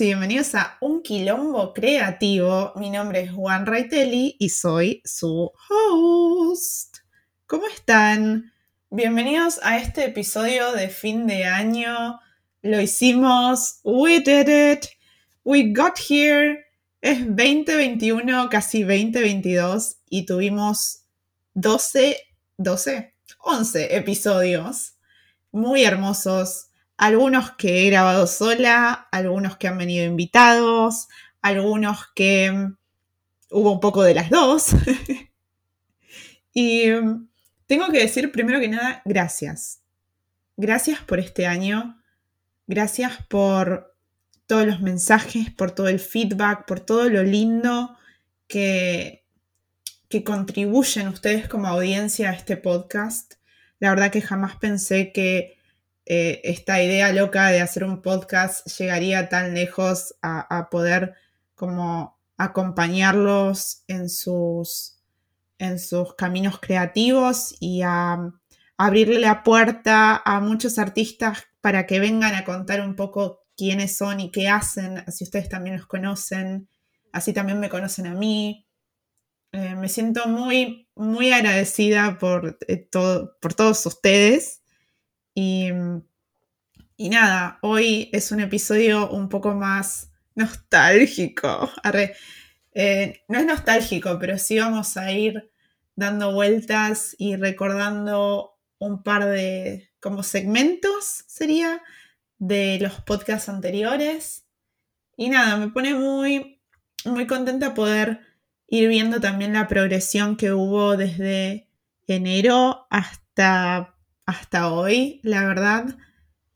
y bienvenidos a Un Quilombo Creativo. Mi nombre es Juan Raitelli y soy su host. ¿Cómo están? Bienvenidos a este episodio de fin de año. Lo hicimos. We did it. We got here. Es 2021, casi 2022 y tuvimos 12, 12, 11 episodios muy hermosos algunos que he grabado sola, algunos que han venido invitados, algunos que mm, hubo un poco de las dos. y mm, tengo que decir primero que nada, gracias. Gracias por este año. Gracias por todos los mensajes, por todo el feedback, por todo lo lindo que, que contribuyen ustedes como audiencia a este podcast. La verdad que jamás pensé que eh, esta idea loca de hacer un podcast llegaría tan lejos a, poder como acompañarlos en sus, en sus caminos creativos y a, abrirle la puerta a muchos artistas para que vengan a contar un poco quiénes son y qué hacen, así ustedes también los conocen, así también me conocen a mí. Eh, me siento muy, muy agradecida por, eh, todo, por todos ustedes y, nada, hoy es un episodio un poco más nostálgico. Eh, no es nostálgico, pero sí vamos a ir dando vueltas y recordando un par de como segmentos, sería, de los podcasts anteriores. Y nada, me pone muy, muy contenta poder ir viendo también la progresión que hubo desde enero hasta hasta hoy, la verdad,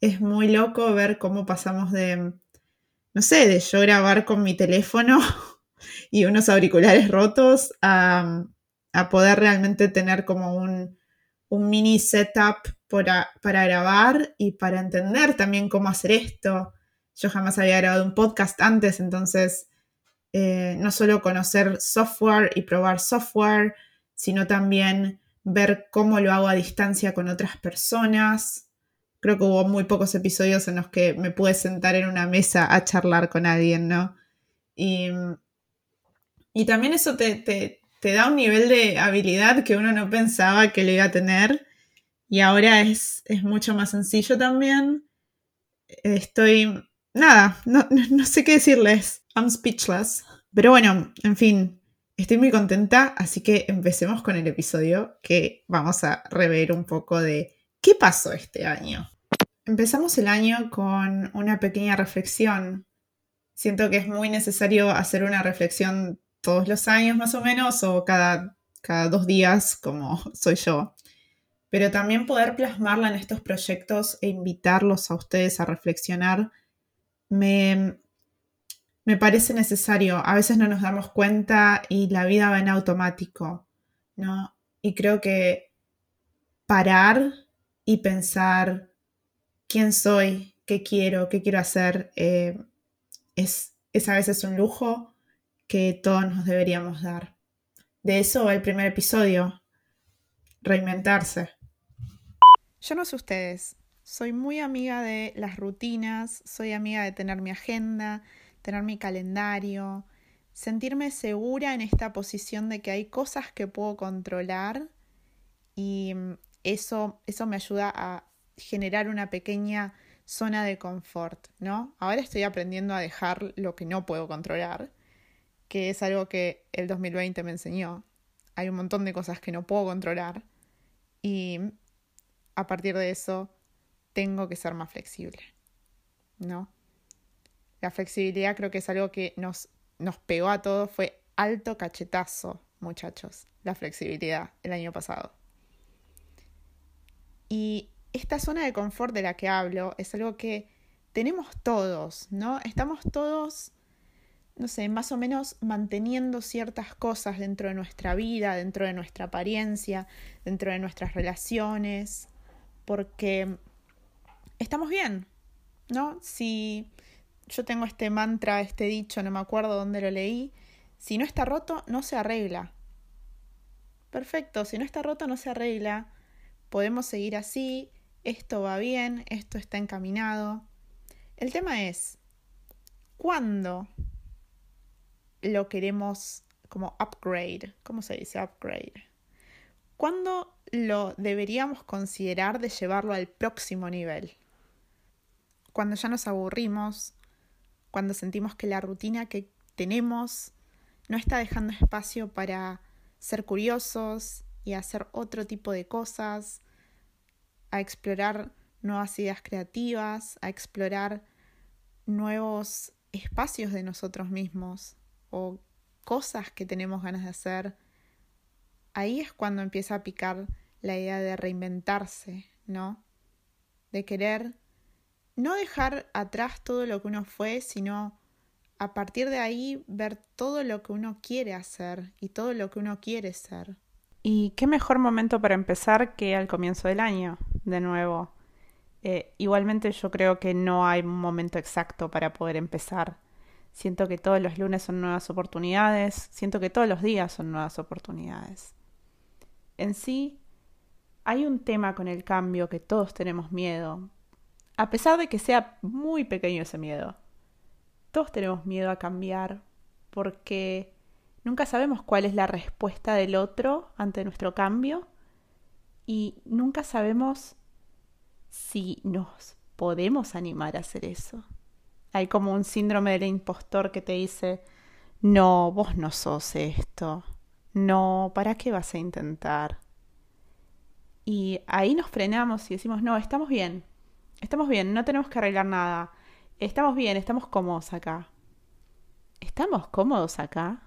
es muy loco ver cómo pasamos de, no sé, de yo grabar con mi teléfono y unos auriculares rotos a, poder realmente tener como un, mini setup para, grabar y para entender también cómo hacer esto. Yo jamás había grabado un podcast antes, entonces eh, no solo conocer software y probar software, sino también ver cómo lo hago a distancia con otras personas. Creo que hubo muy pocos episodios en los que me pude sentar en una mesa a charlar con alguien, ¿no? Y, también eso te, da un nivel de habilidad que uno no pensaba que le iba a tener. Y ahora es, es mucho más sencillo también. Estoy. Nada, no, no sé qué decirles. I'm speechless. Pero bueno, en fin, Estoy muy contenta, así que empecemos con el episodio que vamos a rever un poco de qué pasó este año. Empezamos el año con una pequeña reflexión. Siento que es muy necesario hacer una reflexión todos los años más o menos o cada, cada dos días como soy yo. Pero también poder plasmarla en estos proyectos e invitarlos a ustedes a reflexionar me, me parece necesario. A veces no nos damos cuenta y la vida va en automático, ¿no? Y creo que parar y pensar quién soy, qué quiero, qué quiero hacer, eh, es, es a veces un lujo que todos nos deberíamos dar. De eso va el primer episodio, reinventarse. Yo no sé ustedes, soy muy amiga de las rutinas, soy amiga de tener mi agenda, tener mi calendario, sentirme segura en esta posición de que hay cosas que puedo controlar y mm, eso, eso me ayuda a generar una pequeña zona de confort, ¿no? Ahora estoy aprendiendo a dejar lo que no puedo controlar, que es algo que el 2020 me enseñó. Hay un montón de cosas que no puedo controlar y a partir de eso tengo que ser más flexible, ¿no? La flexibilidad creo que es algo que nos, nos pegó a todos, fue alto cachetazo, muchachos, la flexibilidad el año pasado. Y esta zona de confort de la que hablo es algo que tenemos todos, ¿no? Estamos todos, no sé, más o menos manteniendo ciertas cosas dentro de nuestra vida, dentro de nuestra apariencia, dentro de nuestras relaciones, porque estamos bien, ¿no? Si yo tengo este mantra, este dicho, no me acuerdo dónde lo leí, si no está roto, no se arregla. Perfecto, si no está roto, no se arregla. Podemos seguir así, esto va bien, esto está encaminado. El tema es, cuándo lo queremos como upgrade. ¿Cómo se dice upgrade? ¿Cuándo lo deberíamos considerar de llevarlo al próximo nivel? Cuando ya nos aburrimos, cuando sentimos que la rutina que tenemos no está dejando espacio para ser curiosos y hacer otro tipo de cosas, a explorar nuevas ideas creativas, a explorar nuevos espacios de nosotros mismos o cosas que tenemos ganas de hacer, ahí es cuando empieza a picar la idea de reinventarse, ¿no? De querer no dejar atrás todo lo que uno fue, sino a partir de ahí ver todo lo que uno quiere hacer y todo lo que uno quiere ser. Y qué mejor momento para empezar que al comienzo del año, de nuevo. Eh, igualmente yo creo que no hay un momento exacto para poder empezar. Siento que todos los lunes son nuevas oportunidades, siento que todos los días son nuevas oportunidades. En sí, hay un tema con el cambio que todos tenemos miedo, a pesar de que sea muy pequeño ese miedo. Todos tenemos miedo a cambiar porque nunca sabemos cuál es la respuesta del otro ante nuestro cambio y nunca sabemos si nos podemos animar a hacer eso. Hay como un síndrome del impostor que te dice, no, vos no sos esto, no, ¿para qué vas a intentar? Y ahí nos frenamos y decimos, no, estamos bien, estamos bien, no tenemos que arreglar nada, estamos bien, estamos cómodos acá. ¿Estamos cómodos acá?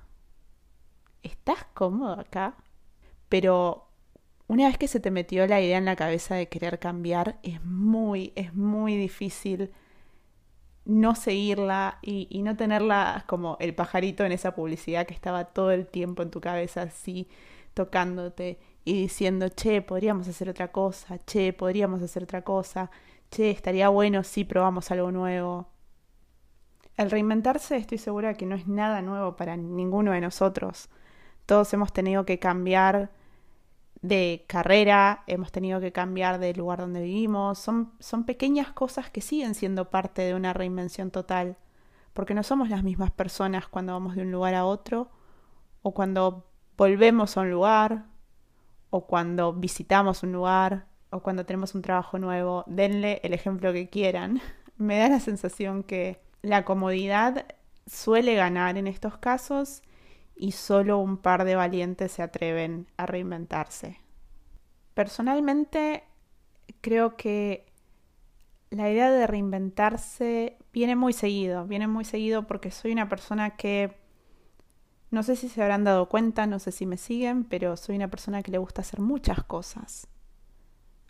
¿Estás cómodo acá? Pero una vez que se te metió la idea en la cabeza de querer cambiar, es muy, es muy difícil no seguirla y, no tenerla como el pajarito en esa publicidad que estaba todo el tiempo en tu cabeza así tocándote y diciendo, che, podríamos hacer otra cosa, che, podríamos hacer otra cosa, estaría bueno si probamos algo nuevo. El reinventarse estoy segura que no es nada nuevo para ninguno de nosotros. Todos hemos tenido que cambiar de carrera, hemos tenido que cambiar de lugar donde vivimos. Son, son pequeñas cosas que siguen siendo parte de una reinvención total, porque no somos las mismas personas cuando vamos de un lugar a otro, o cuando volvemos a un lugar, o cuando visitamos un lugar, o cuando tenemos un trabajo nuevo. Denle el ejemplo que quieran. Me da la sensación que la comodidad suele ganar en estos casos y solo un par de valientes se atreven a reinventarse. Personalmente creo que la idea de reinventarse viene muy seguido, viene muy seguido porque soy una persona que no sé si se habrán dado cuenta, no sé si me siguen, pero soy una persona que le gusta hacer muchas cosas.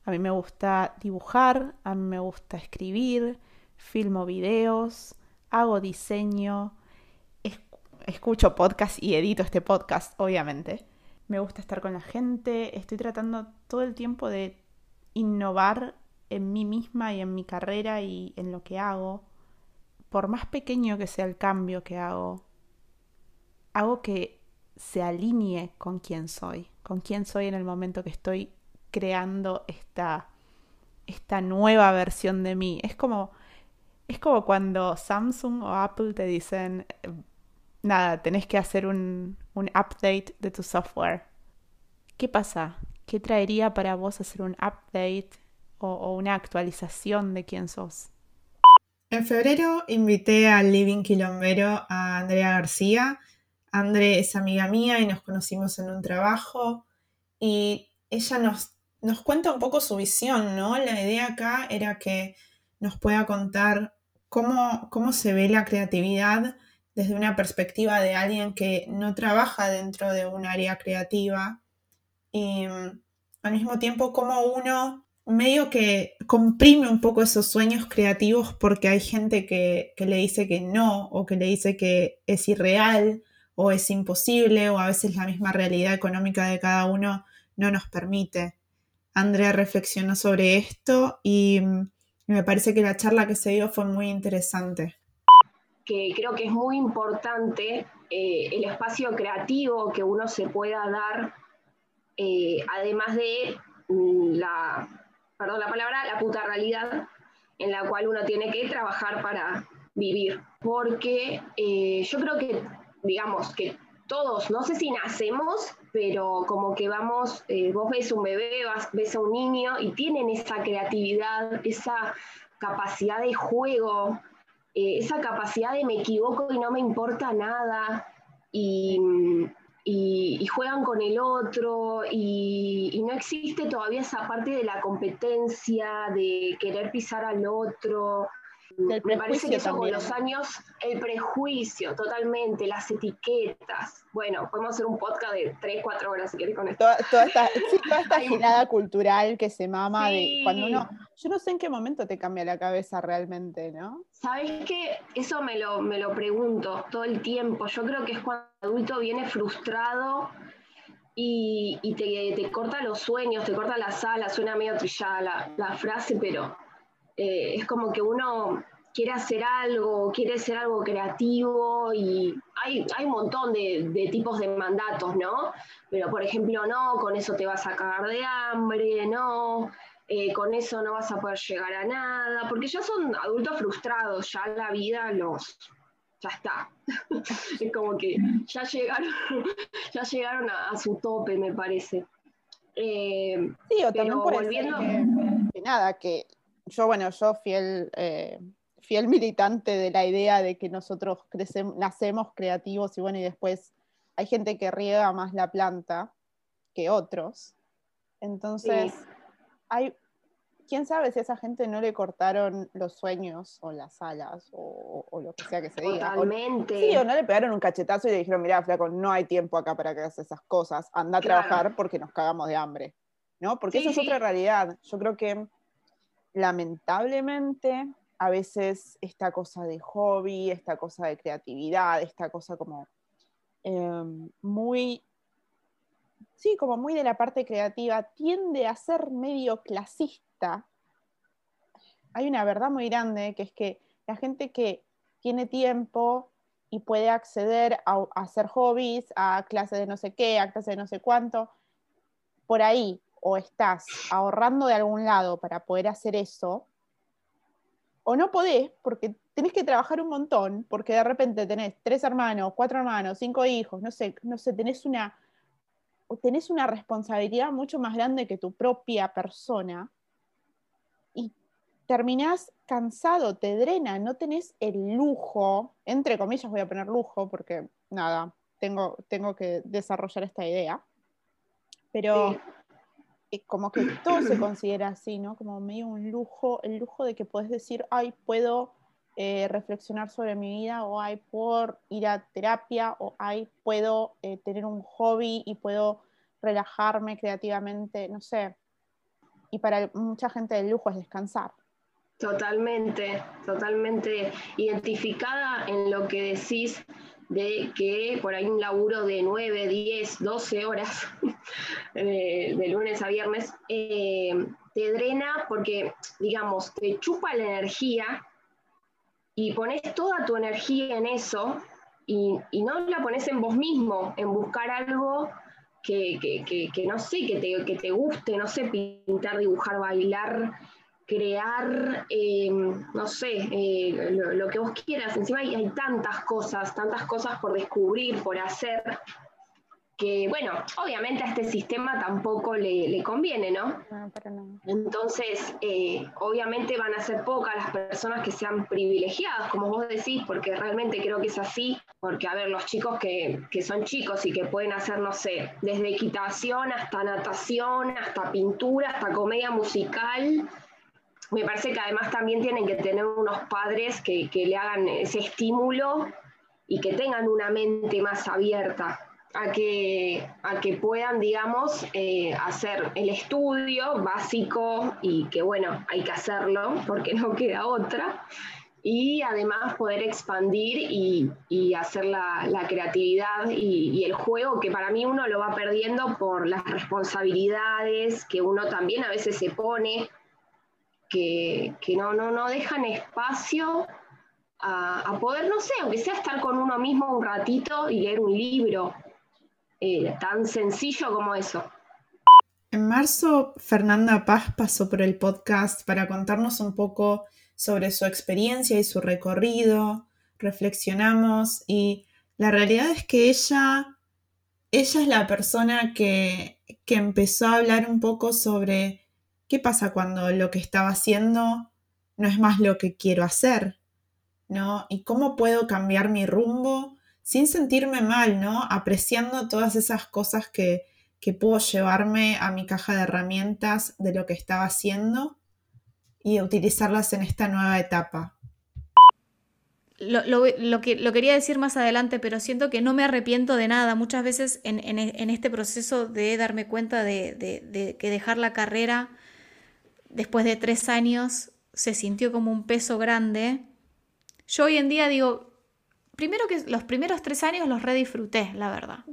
A mí me gusta dibujar, a mí me gusta escribir, filmo videos, hago diseño, escucho podcast y edito este podcast, obviamente. Me gusta estar con la gente, estoy tratando todo el tiempo de innovar en mí misma y en mi carrera y en lo que hago. Por más pequeño que sea el cambio que hago, hago que se alinee con quién soy, con quién soy en el momento que estoy creando esta, esta nueva versión de mí. Es como, es como cuando Samsung o Apple te dicen, nada, tenés que hacer un, un update de tu software. ¿Qué pasa? ¿Qué traería para vos hacer un update o, o, una actualización de quién sos? En febrero invité al Living Quilombero a Andrea García. Andrea es amiga mía y nos conocimos en un trabajo y ella nos, nos cuenta un poco su visión, ¿no? La idea acá era que nos pueda contar cómo, cómo se ve la creatividad desde una perspectiva de alguien que no trabaja dentro de un área creativa y mm, al mismo tiempo como uno medio que comprime un poco esos sueños creativos porque hay gente que, que, le dice que no o que le dice que es irreal o es imposible o a veces la misma realidad económica de cada uno no nos permite. Andrea reflexionó sobre esto y me parece que la charla que se dio fue muy interesante que creo que es muy importante eh, el espacio creativo que uno se pueda dar, eh, además de mm, la, perdón la palabra, la puta realidad en la cual uno tiene que trabajar para vivir. porque eh, yo creo que, digamos, que todos, no sé si nacemos, pero como que vamos, eh, vos ves un bebé, ves a un niño y tienen esa creatividad, esa capacidad de juego, eh, esa capacidad de me equivoco y no me importa nada, y, juegan con el otro, y, no existe todavía esa parte de la competencia, de querer pisar al otro, me parece que eso con los años, el prejuicio, totalmente, las etiquetas. Bueno, podemos hacer un podcast de 3, 4 horas si quieres con esto. Toda, esta, girada cultural que se mama de cuando uno. Yo no sé en qué momento te cambia la cabeza realmente, ¿no? ¿Sabes qué? Eso me lo, me lo pregunto todo el tiempo. Yo creo que es cuando el adulto viene frustrado y, te, te, corta los sueños, te corta la sala, suena medio trillada la, la frase, pero eh, es como que uno quiere hacer algo, quiere ser algo creativo y hay, hay un montón de, tipos de mandatos, ¿no? Pero por ejemplo, no, con eso te vas a cagar de hambre, no, eh, con eso no vas a poder llegar a nada, porque ya son adultos frustrados, ya la vida los... Ya está. es como que ya llegaron, ya llegaron a, su tope, me parece. Eh, sí, o también volviendo... que, nada, que yo, bueno, yo fiel, eh, fiel militante de la idea de que nosotros crecemos, nacemos creativos y bueno, y después hay gente que riega más la planta que otros. Entonces, hay, quién sabe si a esa gente no le cortaron los sueños o las alas o, lo que sea que se diga. Totalmente. sí, o no le pegaron un cachetazo y le dijeron, mira, flaco, no hay tiempo acá para que hagas esas cosas, anda a trabajar porque nos cagamos de hambre. ¿No? Porque eso es otra realidad. Yo creo que lamentablemente, a veces esta cosa de hobby, esta cosa de creatividad, esta cosa como em, muy, sí, como muy de la parte creativa, tiende a ser medio clasista. Hay una verdad muy grande que es que la gente que tiene tiempo y puede acceder a, a hacer hobbies, a clases de no sé qué, a clases de no sé cuánto, por ahí o estás ahorrando de algún lado para poder hacer eso, o no podés porque tenés que trabajar un montón, porque de repente tenés tres hermanos, cuatro hermanos, cinco hijos, no sé, no sé, tenés una, una responsabilidad mucho más grande que tu propia persona y terminás cansado, te drena, no tenés el lujo, entre comillas voy a poner lujo porque nada, tengo, tengo que desarrollar esta idea, pero como que todo se considera así, ¿no? Como medio un lujo, el lujo de que puedes decir, ay, puedo eh, reflexionar sobre mi vida, o ay, puedo ir a terapia, o ay, puedo eh, tener un hobby y puedo relajarme creativamente, no sé. Y para mucha gente el lujo es descansar. Totalmente, totalmente identificada en lo que decís de que por ahí un laburo de 9, 10, 12 horas de, lunes a viernes eh, te drena porque, digamos, te chupa la energía y pones toda tu energía en eso y, no la pones en vos mismo, en buscar algo que, no sé, que te, que te guste, no sé, pintar, dibujar, bailar, crear, eh, no sé, eh, lo, que vos quieras. Encima hay, tantas cosas, tantas cosas por descubrir, por hacer, que bueno, obviamente a este sistema tampoco le, conviene, ¿no? Entonces, eh, obviamente van a ser pocas las personas que sean privilegiadas, como vos decís, porque realmente creo que es así, porque a ver, los chicos que, que son chicos y que pueden hacer, no sé, desde equitación hasta natación, hasta pintura, hasta comedia musical, me parece que además también tienen que tener unos padres que, le hagan ese estímulo y que tengan una mente más abierta a que, a que puedan, digamos, eh, hacer el estudio básico y que, bueno, hay que hacerlo porque no queda otra, y además poder expandir y, hacer la, creatividad y, y, el juego, que para mí uno lo va perdiendo por las responsabilidades que uno también a veces se pone que, no, no, no dejan espacio a, poder, no sé, aunque sea estar con uno mismo un ratito y leer un libro, eh, tan sencillo como eso. En marzo, Fernanda Paz pasó por el podcast para contarnos un poco sobre su experiencia y su recorrido, reflexionamos y la realidad es que ella, ella es la persona que, que empezó a hablar un poco sobre qué pasa cuando lo que estaba haciendo no es más lo que quiero hacer, ¿no? Y cómo puedo cambiar mi rumbo sin sentirme mal, ¿no? Apreciando todas esas cosas que, que puedo llevarme a mi caja de herramientas de lo que estaba haciendo y utilizarlas en esta nueva etapa. Lo, que, lo quería decir más adelante, pero siento que no me arrepiento de nada. Muchas veces en, este proceso de darme cuenta de, que dejar la carrera después de tres años se sintió como un peso grande. Yo hoy en día digo, primero que los primeros tres años los redisfruté, la verdad.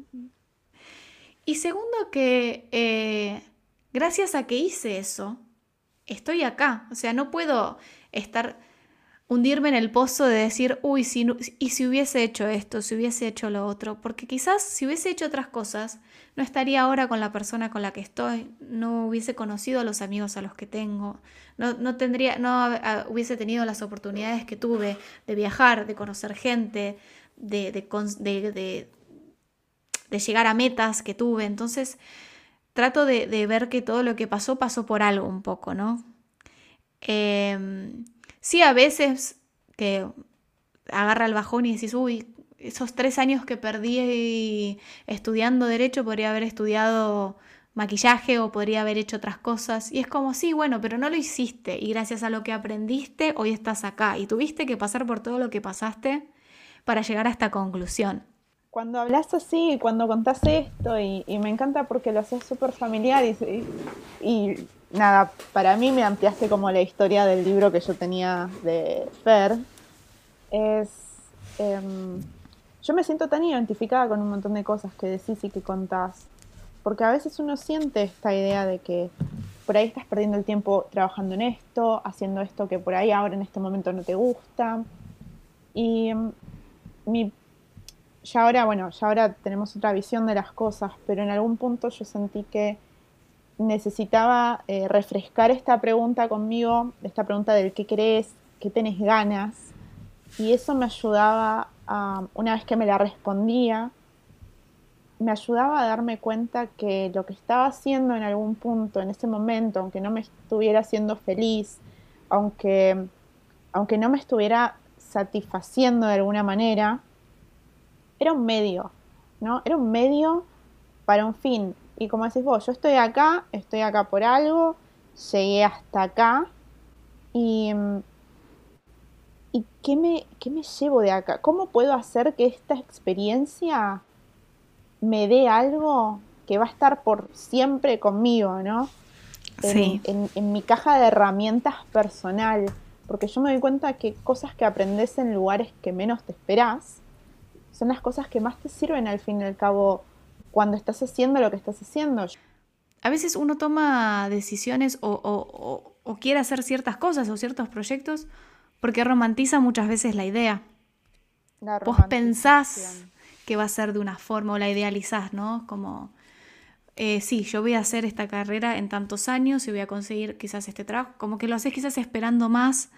Y segundo que eh, gracias a que hice eso, estoy acá. O sea, no puedo estar hundirme en el pozo de decir, uy, si y si hubiese hecho esto, si hubiese hecho lo otro, porque quizás si hubiese hecho otras cosas, no estaría ahora con la persona con la que estoy, no hubiese conocido a los amigos a los que tengo, no, tendría, no hubiese tenido las oportunidades que tuve de viajar, de conocer gente, de, de, de llegar a metas que tuve. Entonces, trato de, ver que todo lo que pasó pasó por algo un poco, ¿no? Em, Sí, a veces que agarra el bajón y decís, uy, esos tres años que perdí estudiando derecho, podría haber estudiado maquillaje o podría haber hecho otras cosas. Y es como, sí, bueno, pero no lo hiciste y gracias a lo que aprendiste, hoy estás acá y tuviste que pasar por todo lo que pasaste para llegar a esta conclusión. Cuando hablas así, cuando contás esto, y, me encanta porque lo haces súper familiar y nada, para mí me ampliaste como la historia del libro que yo tenía de Fer. Es. Em, yo me siento tan identificada con un montón de cosas que decís y que contás. Porque a veces uno siente esta idea de que por ahí estás perdiendo el tiempo trabajando en esto, haciendo esto que por ahí ahora en este momento no te gusta. Y em, mi, ya ahora, bueno, ya ahora tenemos otra visión de las cosas, pero en algún punto yo sentí que necesitaba eh, refrescar esta pregunta conmigo, esta pregunta del qué crees, qué tenés ganas, y eso me ayudaba, una vez que me la respondía, me ayudaba a darme cuenta que lo que estaba haciendo en algún punto, en ese momento, aunque no me estuviera haciendo feliz, aunque, aunque no me estuviera satisfaciendo de alguna manera, era un medio, ¿no? Era un medio para un fin. Y como decís vos, yo estoy acá, estoy acá por algo, llegué hasta acá y, ¿y qué, me, qué me llevo de acá? ¿Cómo puedo hacer que esta experiencia me dé algo que va a estar por siempre conmigo, ¿no? Sí. En, mi caja de herramientas personal, porque yo me doy cuenta que cosas que aprendes en lugares que menos te esperás son las cosas que más te sirven al fin y al cabo cuando estás haciendo lo que estás haciendo. A veces uno toma decisiones o, quiere hacer ciertas cosas o ciertos proyectos porque romantiza muchas veces la idea. Vos pensás que va a ser de una forma o la idealizás, ¿no? Como, eh, sí, yo voy a hacer esta carrera en tantos años y voy a conseguir quizás este trabajo, como que lo haces quizás esperando más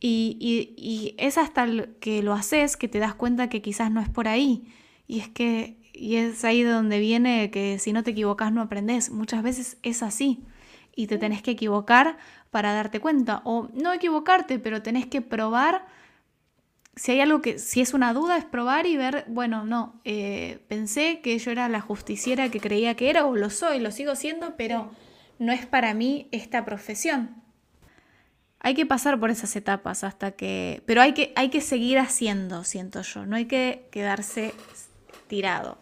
y, y es hasta que lo haces que te das cuenta que quizás no es por ahí. Y es que y es ahí de donde viene que si no te equivocas no aprendes. Muchas veces es así. Y te tenés que equivocar para darte cuenta. O no equivocarte, pero tenés que probar. Si hay algo que, si es una duda, es probar y ver, bueno, no, eh, pensé que yo era la justiciera que creía que era, o lo soy, lo sigo siendo, pero no es para mí esta profesión. Hay que pasar por esas etapas hasta que. Pero hay que, hay que seguir haciendo, siento yo. No hay que quedarse tirado.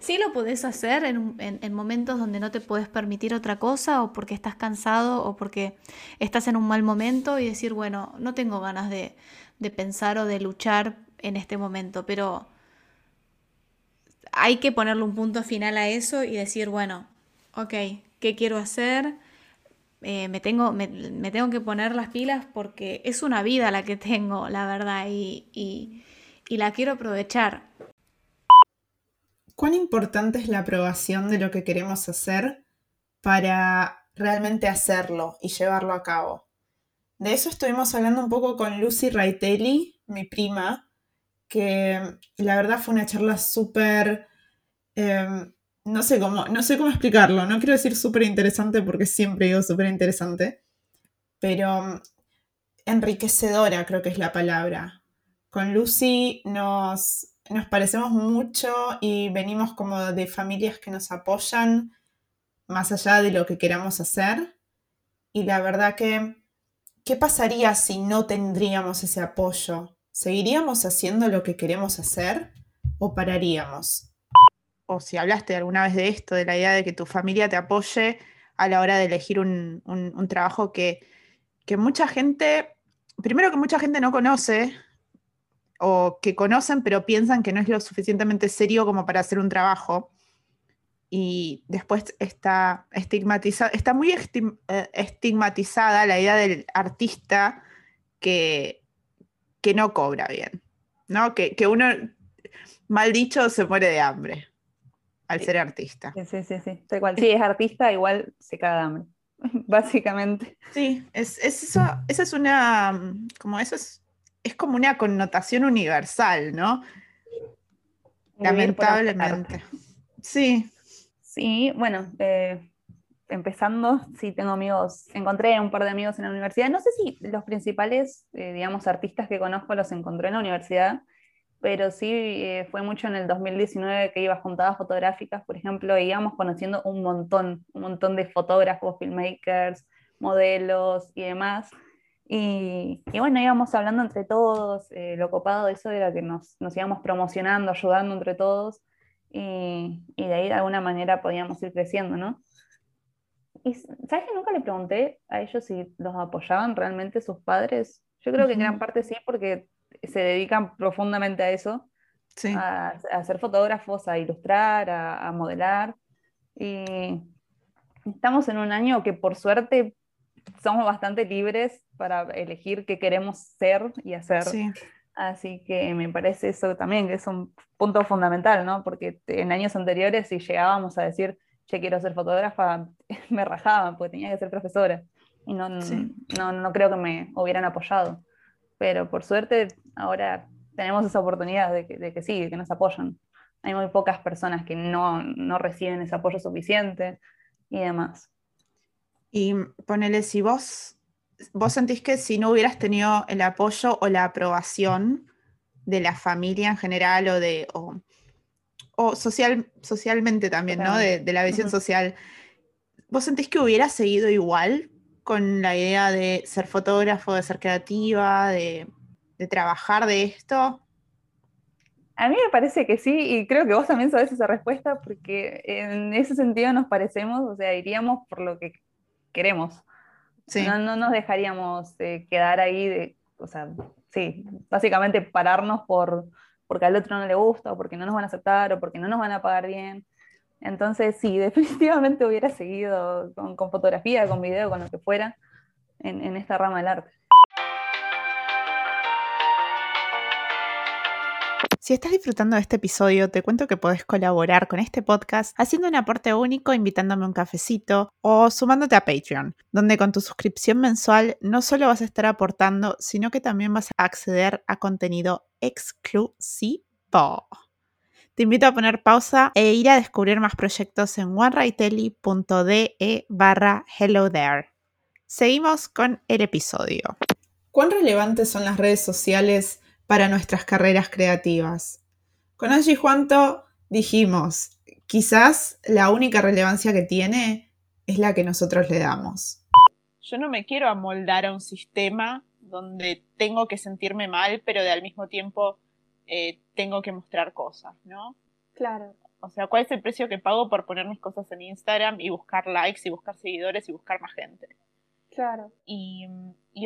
Sí lo podés hacer en, momentos donde no te puedes permitir otra cosa o porque estás cansado o porque estás en un mal momento y decir, bueno, no tengo ganas de, pensar o de luchar en este momento, pero hay que ponerle un punto final a eso y decir, bueno, ok, ¿qué quiero hacer? Eh, me, tengo, me, tengo que poner las pilas porque es una vida la que tengo, la verdad, y, y la quiero aprovechar. ¿Cuán importante es la aprobación de lo que queremos hacer para realmente hacerlo y llevarlo a cabo? De eso estuvimos hablando un poco con Lucy Raitelli, mi prima, que la verdad fue una charla súper, em, no, sé cómo, no sé cómo explicarlo, no quiero decir súper interesante porque siempre digo súper interesante, pero enriquecedora creo que es la palabra. Con Lucy nos, nos parecemos mucho y venimos como de familias que nos apoyan más allá de lo que queramos hacer. Y la verdad que, ¿qué pasaría si no tendríamos ese apoyo? ¿Seguiríamos haciendo lo que queremos hacer o pararíamos? O si hablaste alguna vez de esto, de la idea de que tu familia te apoye a la hora de elegir un, trabajo que, que mucha gente, primero que mucha gente no conoce, o que conocen pero piensan que no es lo suficientemente serio como para hacer un trabajo y después está estigmatizada, está muy eh, estigmatizada la idea del artista que, que no cobra bien, ¿no? Que, uno, mal dicho, se muere de hambre al ser artista. Sí, sí, sí, sí. Si es artista, igual se caga de hambre, básicamente. Sí, es, eso, esa es una, como eso es, es como una connotación universal, ¿no? Lamentablemente. Sí, Sí, bueno, eh, empezando, sí tengo amigos, encontré un par de amigos en la universidad. No sé si los principales, eh, digamos, artistas que conozco los encontré en la universidad, pero sí eh, fue mucho en el 2019 que iba a juntadas fotográficas, por ejemplo, e íbamos conociendo un montón, un montón de fotógrafos, filmmakers, modelos y demás. Y, bueno, íbamos hablando entre todos, lo copado de eso era que nos, nos íbamos promocionando, ayudando entre todos y, de ahí de alguna manera podíamos ir creciendo, ¿no? Y sabes que nunca le pregunté a ellos si los apoyaban realmente sus padres. Yo creo que en gran parte sí, porque se dedican profundamente a eso, a, a, ser fotógrafos, a ilustrar, a, modelar. Y estamos en un año que por suerte somos bastante libres para elegir qué queremos ser y hacer. Sí. Así que me parece eso también, que es un punto fundamental, ¿no? Porque en años anteriores, si llegábamos a decir, che, quiero ser fotógrafa, me rajaban, porque tenía que ser profesora. Y no, no, no creo que me hubieran apoyado. Pero por suerte, ahora tenemos esa oportunidad de que, de que sí, de que nos apoyan. Hay muy pocas personas que no, no reciben ese apoyo suficiente y demás. Y ponele, si vos vos sentís que si no hubieras tenido el apoyo o la aprobación de la familia en general o de o, social, socialmente también, ¿no? De, la visión social, ¿vos sentís que hubieras seguido igual con la idea de ser fotógrafo, de ser creativa, de, de trabajar de esto? A mí me parece que sí, y creo que vos también sabés esa respuesta, porque en ese sentido nos parecemos, o sea, iríamos por lo que queremos. No, no, nos dejaríamos eh, quedar ahí, de, o sea, sí, básicamente pararnos por, porque al otro no le gusta, o porque no nos van a aceptar, o porque no nos van a pagar bien. Entonces, sí, definitivamente hubiera seguido con, con fotografía, con video, con lo que fuera, en, en esta rama del arte. Si estás disfrutando de este episodio, te cuento que podés colaborar con este podcast haciendo un aporte único invitándome a un cafecito o sumándote a Patreon, donde con tu suscripción mensual no solo vas a estar aportando, sino que también vas a acceder a contenido exclusivo. Te invito a poner pausa e ir a descubrir más proyectos en onerightelly.de barra hello there. Seguimos con el episodio. ¿Cuán relevantes son las redes sociales para nuestras carreras creativas. Con Angie Juanto dijimos, quizás la única relevancia que tiene es la que nosotros le damos. Yo no me quiero amoldar a un sistema donde tengo que sentirme mal, pero de al mismo tiempo eh, tengo que mostrar cosas, ¿no? Claro. O sea, ¿cuál es el precio que pago por poner mis cosas en Instagram y buscar likes y buscar seguidores y buscar más gente? Claro. Y,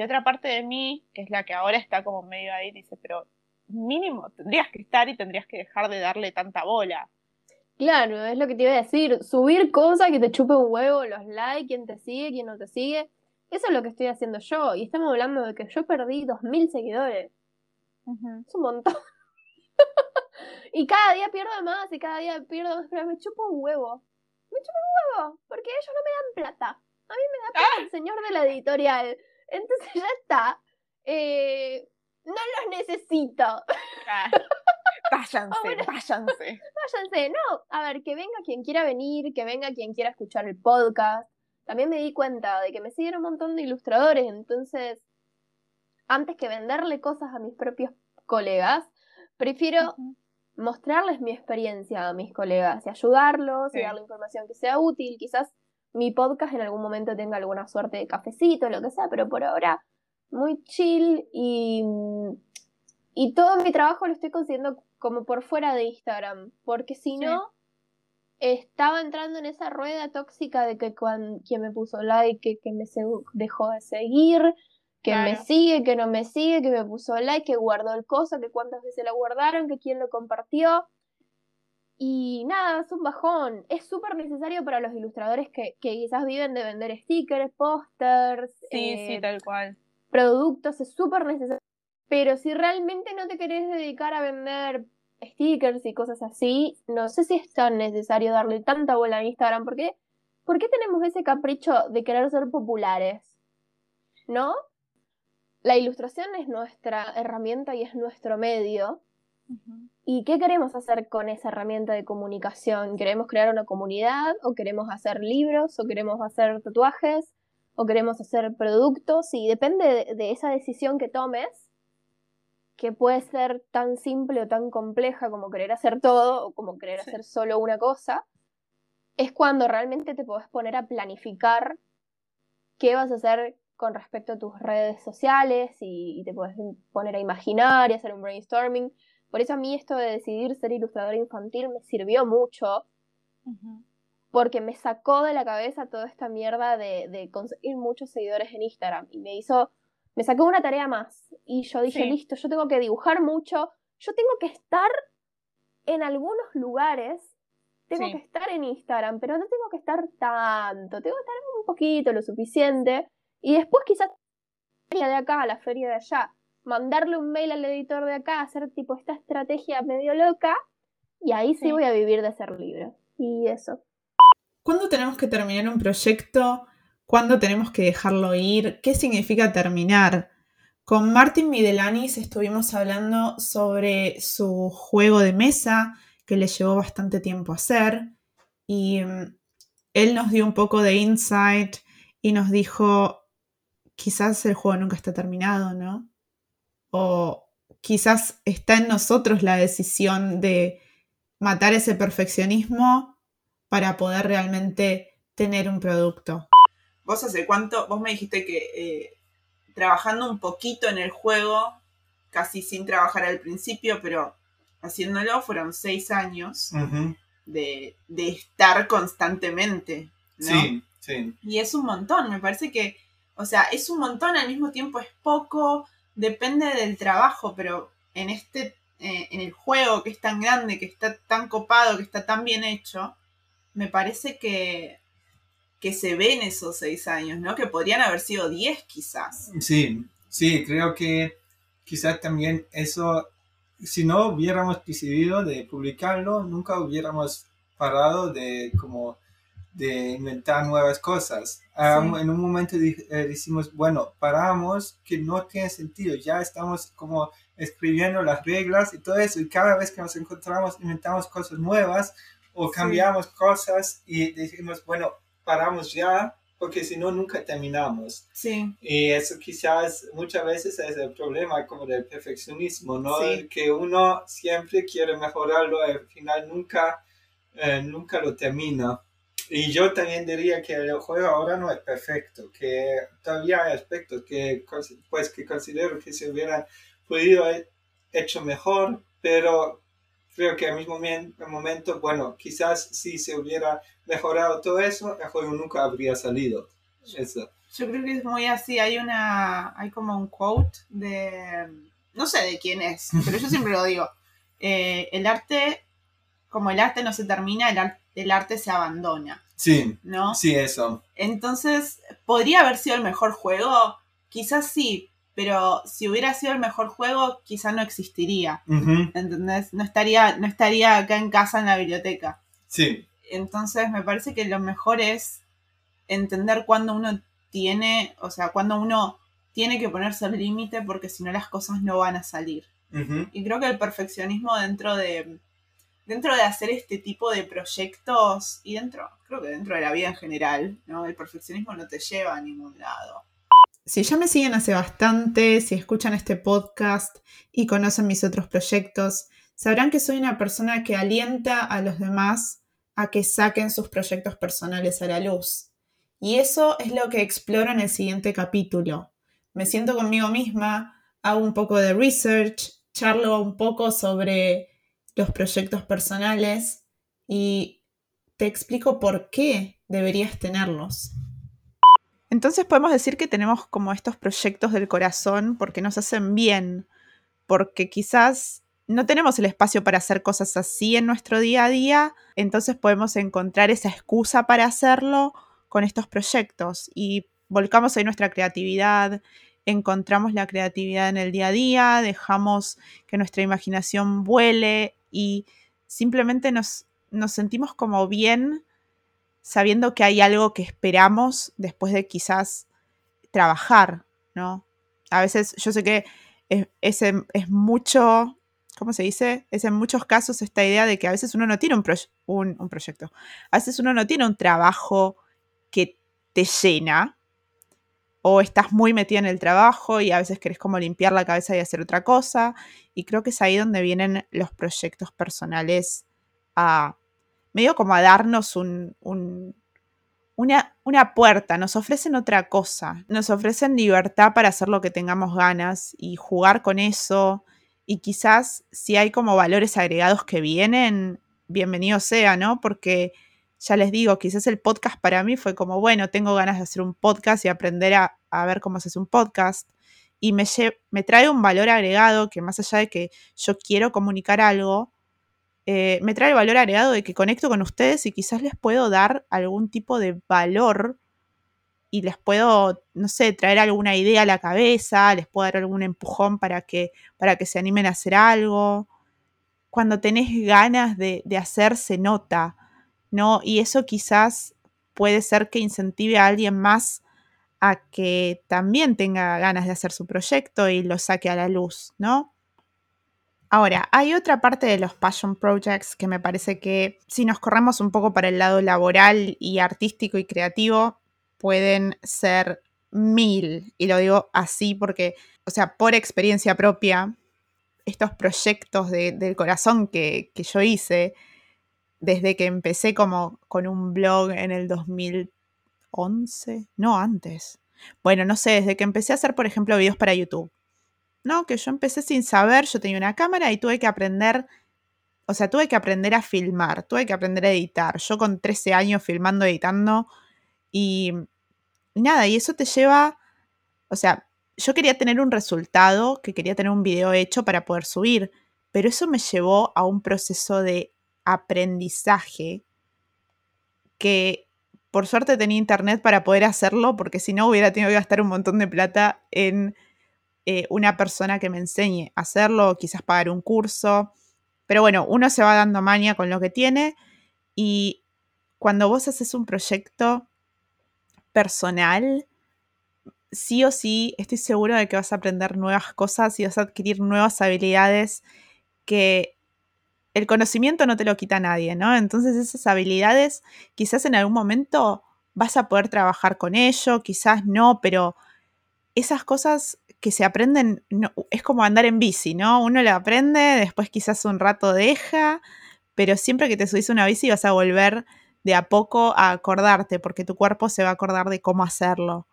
otra parte de mí, que es la que ahora está como medio ahí, dice, pero mínimo tendrías que estar y tendrías que dejar de darle tanta bola. Claro, es lo que te iba a decir. Subir cosas que te chupe un huevo, los likes, quién te sigue, quién no te sigue. Eso es lo que estoy haciendo yo. Y estamos hablando de que yo perdí 2.000 seguidores. Es un montón. y cada día pierdo más y cada día pierdo más, pero me chupo un huevo. Me chupo un huevo, porque ellos no me dan plata. A mí me da pena el señor de la editorial. Entonces ya está. Eh, no los necesito. váyanse, Ahora- váyanse. Váyanse, no, a ver, que venga quien quiera venir, que venga quien quiera escuchar el podcast. También me di cuenta de que me siguen un montón de ilustradores, entonces, antes que venderle cosas a mis propios colegas, prefiero mostrarles mi experiencia a mis colegas y ayudarlos y darle información que sea útil. Quizás mi podcast en algún momento tenga alguna suerte de cafecito, lo que sea, pero por ahora muy chill y, y todo mi trabajo lo estoy consiguiendo como por fuera de Instagram, porque si no, estaba entrando en esa rueda tóxica de que cuan- quien me puso like, que, que me dejó de seguir, que me sigue, que no me sigue, que me puso like, que guardó el coso, que cuántas veces la guardaron, que quién lo compartió. Y nada, es un bajón. Es súper necesario para los ilustradores que, que quizás viven de vender stickers, pósters, Sí, eh, sí, tal cual. productos, es súper necesario. Pero si realmente no te querés dedicar a vender stickers y cosas así, no sé si es tan necesario darle tanta bola a Instagram. ¿Por qué? ¿Por qué tenemos ese capricho de querer ser populares? ¿No? La ilustración es nuestra herramienta y es nuestro medio. ¿Y qué queremos hacer con esa herramienta de comunicación? ¿Queremos crear una comunidad? ¿O queremos hacer libros? ¿O queremos hacer tatuajes? ¿O queremos hacer productos? Y depende de, de esa decisión que tomes, que puede ser tan simple o tan compleja como querer hacer todo o como querer Sí. hacer solo una cosa, es cuando realmente te podés poner a planificar qué vas a hacer con respecto a tus redes sociales y, y te puedes poner a imaginar y hacer un brainstorming. Por eso a mí esto de decidir ser ilustradora infantil me sirvió mucho porque me sacó de la cabeza toda esta mierda de, de conseguir muchos seguidores en Instagram y me hizo, me sacó una tarea más y yo dije, Sí. listo, yo tengo que dibujar mucho, yo tengo que estar en algunos lugares, tengo Sí. que estar en Instagram, pero no tengo que estar tanto, tengo que estar un poquito, lo suficiente y después quizás la feria de acá, la feria de allá, mandarle un mail al editor de acá, hacer tipo esta estrategia medio loca y ahí sí, Sí. voy a vivir de hacer libros. Y eso. ¿Cuándo tenemos que terminar un proyecto? ¿Cuándo tenemos que dejarlo ir? ¿Qué significa terminar? Con Martin Midelanis estuvimos hablando sobre su juego de mesa que le llevó bastante tiempo hacer y mm, él nos dio un poco de insight y nos dijo, quizás el juego nunca está terminado, ¿no? O quizás está en nosotros la decisión de matar ese perfeccionismo para poder realmente tener un producto. ¿Vos hace cuánto? Vos me dijiste que eh, trabajando un poquito en el juego, casi sin trabajar al principio, pero haciéndolo fueron seis años de, de estar constantemente. ¿no? Sí, sí. Y es un montón, me parece que, o sea, es un montón, al mismo tiempo es poco, depende del trabajo, pero en este, eh, en el juego que es tan grande, que está tan copado, que está tan bien hecho, me parece que, que se ven esos seis años, ¿no? Que podrían haber sido diez quizás. Sí, sí, creo que quizás también eso, si no hubiéramos decidido de publicarlo, nunca hubiéramos parado de como de inventar nuevas cosas. Ah, Sí. En un momento eh, decimos, bueno, paramos, que no tiene sentido, ya estamos como escribiendo las reglas y todo eso, y cada vez que nos encontramos inventamos cosas nuevas o Sí. cambiamos cosas y decimos, bueno, paramos ya, porque si no, nunca terminamos. Sí, Y eso quizás muchas veces es el problema como del perfeccionismo, ¿no? Sí. Que uno siempre quiere mejorarlo al final nunca, eh, nunca lo termina. Y yo también diría que el juego ahora no es perfecto, que todavía hay aspectos que, pues, que considero que se hubieran podido he- hecho mejor, pero creo que al mismo momento, bueno, quizás si se hubiera mejorado todo eso, el juego nunca habría salido. Eso. yo creo que es muy así, hay una, hay como un quote de, no sé de quién es, pero yo siempre lo digo, eh, el arte, como el arte no se termina, el, ar- el arte se abandona, Sí, ¿no? sí, eso. Entonces, ¿podría haber sido el mejor juego? Quizás sí, pero si hubiera sido el mejor juego, quizás no existiría. ¿Entendés? No estaría, no estaría acá en casa en la biblioteca. Sí, Entonces, me parece que lo mejor es entender cuándo uno tiene, o sea, cuándo uno tiene que ponerse el límite, porque si no las cosas no van a salir. Y creo que el perfeccionismo dentro de, dentro de hacer este tipo de proyectos y dentro, creo que dentro de la vida en general, ¿no? El perfeccionismo no te lleva a ningún lado. Si ya me siguen hace bastante, si escuchan este podcast y conocen mis otros proyectos, sabrán que soy una persona que alienta a los demás a que saquen sus proyectos personales a la luz. Y eso es lo que exploro en el siguiente capítulo. Me siento conmigo misma, hago un poco de research, charlo un poco sobre los proyectos personales y te explico por qué deberías tenerlos. Entonces podemos decir que tenemos como estos proyectos del corazón porque nos hacen bien, porque quizás no tenemos el espacio para hacer cosas así en nuestro día a día, entonces podemos encontrar esa excusa para hacerlo con estos proyectos y volcamos ahí nuestra creatividad, encontramos la creatividad en el día a día, dejamos que nuestra imaginación vuele y simplemente nos, nos sentimos como bien sabiendo que hay algo que esperamos después de quizás trabajar, ¿no? A veces yo sé que es, es, mucho, ¿cómo se dice? Es en muchos casos esta idea de que a veces uno no tiene un, un- un proyecto, a veces uno no tiene un trabajo que te llena, o estás muy metida en el trabajo y a veces querés como limpiar la cabeza y hacer otra cosa, y creo que es ahí donde vienen los proyectos personales a medio como a darnos un, un- una, una puerta, nos ofrecen otra cosa, nos ofrecen libertad para hacer lo que tengamos ganas y jugar con eso. Y quizás si hay como valores agregados que vienen, bienvenido sea, ¿no? Porque ya les digo, quizás el podcast para mí fue como, bueno, tengo ganas de hacer un podcast y aprender a, a ver cómo se hace un podcast. Y me, me trae un valor agregado que más allá de que yo quiero comunicar algo, eh, me trae el valor agregado de que conecto con ustedes y quizás les puedo dar algún tipo de valor y les puedo, no sé, traer alguna idea a la cabeza, les puedo dar algún empujón para que, para que se animen a hacer algo. Cuando tenés ganas de, de hacer, se nota, ¿no? Y eso quizás puede ser que incentive a alguien más a que también tenga ganas de hacer su proyecto y lo saque a la luz, ¿no? Ahora, hay otra parte de los passion projects que me parece que si nos corremos un poco para el lado laboral y artístico y creativo, pueden ser mil. Y lo digo así porque, o sea, por experiencia propia, estos proyectos de- del corazón que, que yo hice, desde que empecé como con un blog en el 2011, no antes. Bueno, no sé, desde que empecé a hacer, por ejemplo, videos para YouTube. No, que yo empecé sin saber, yo tenía una cámara y tuve que aprender, o sea, tuve que aprender a filmar, tuve que aprender a editar. Yo con 13 años filmando, editando y, nada, y eso te lleva, o sea, yo quería tener un resultado, que quería tener un video hecho para poder subir, pero eso me llevó a un proceso de aprendizaje que por suerte tenía internet para poder hacerlo, porque si no hubiera tenido que gastar un montón de plata en eh, una persona que me enseñe a hacerlo, quizás pagar un curso. Pero bueno, uno se va dando maña con lo que tiene y cuando vos haces un proyecto personal, sí o sí estoy seguro de que vas a aprender nuevas cosas y vas a adquirir nuevas habilidades que el conocimiento no te lo quita nadie, ¿no? Entonces esas habilidades quizás en algún momento vas a poder trabajar con ello, quizás no, pero esas cosas que se aprenden, no, es como andar en bici, ¿no? Uno lo aprende, después quizás un rato deja, pero siempre que te subís una bici vas a volver de a poco a acordarte, porque tu cuerpo se va a acordar de cómo hacerlo,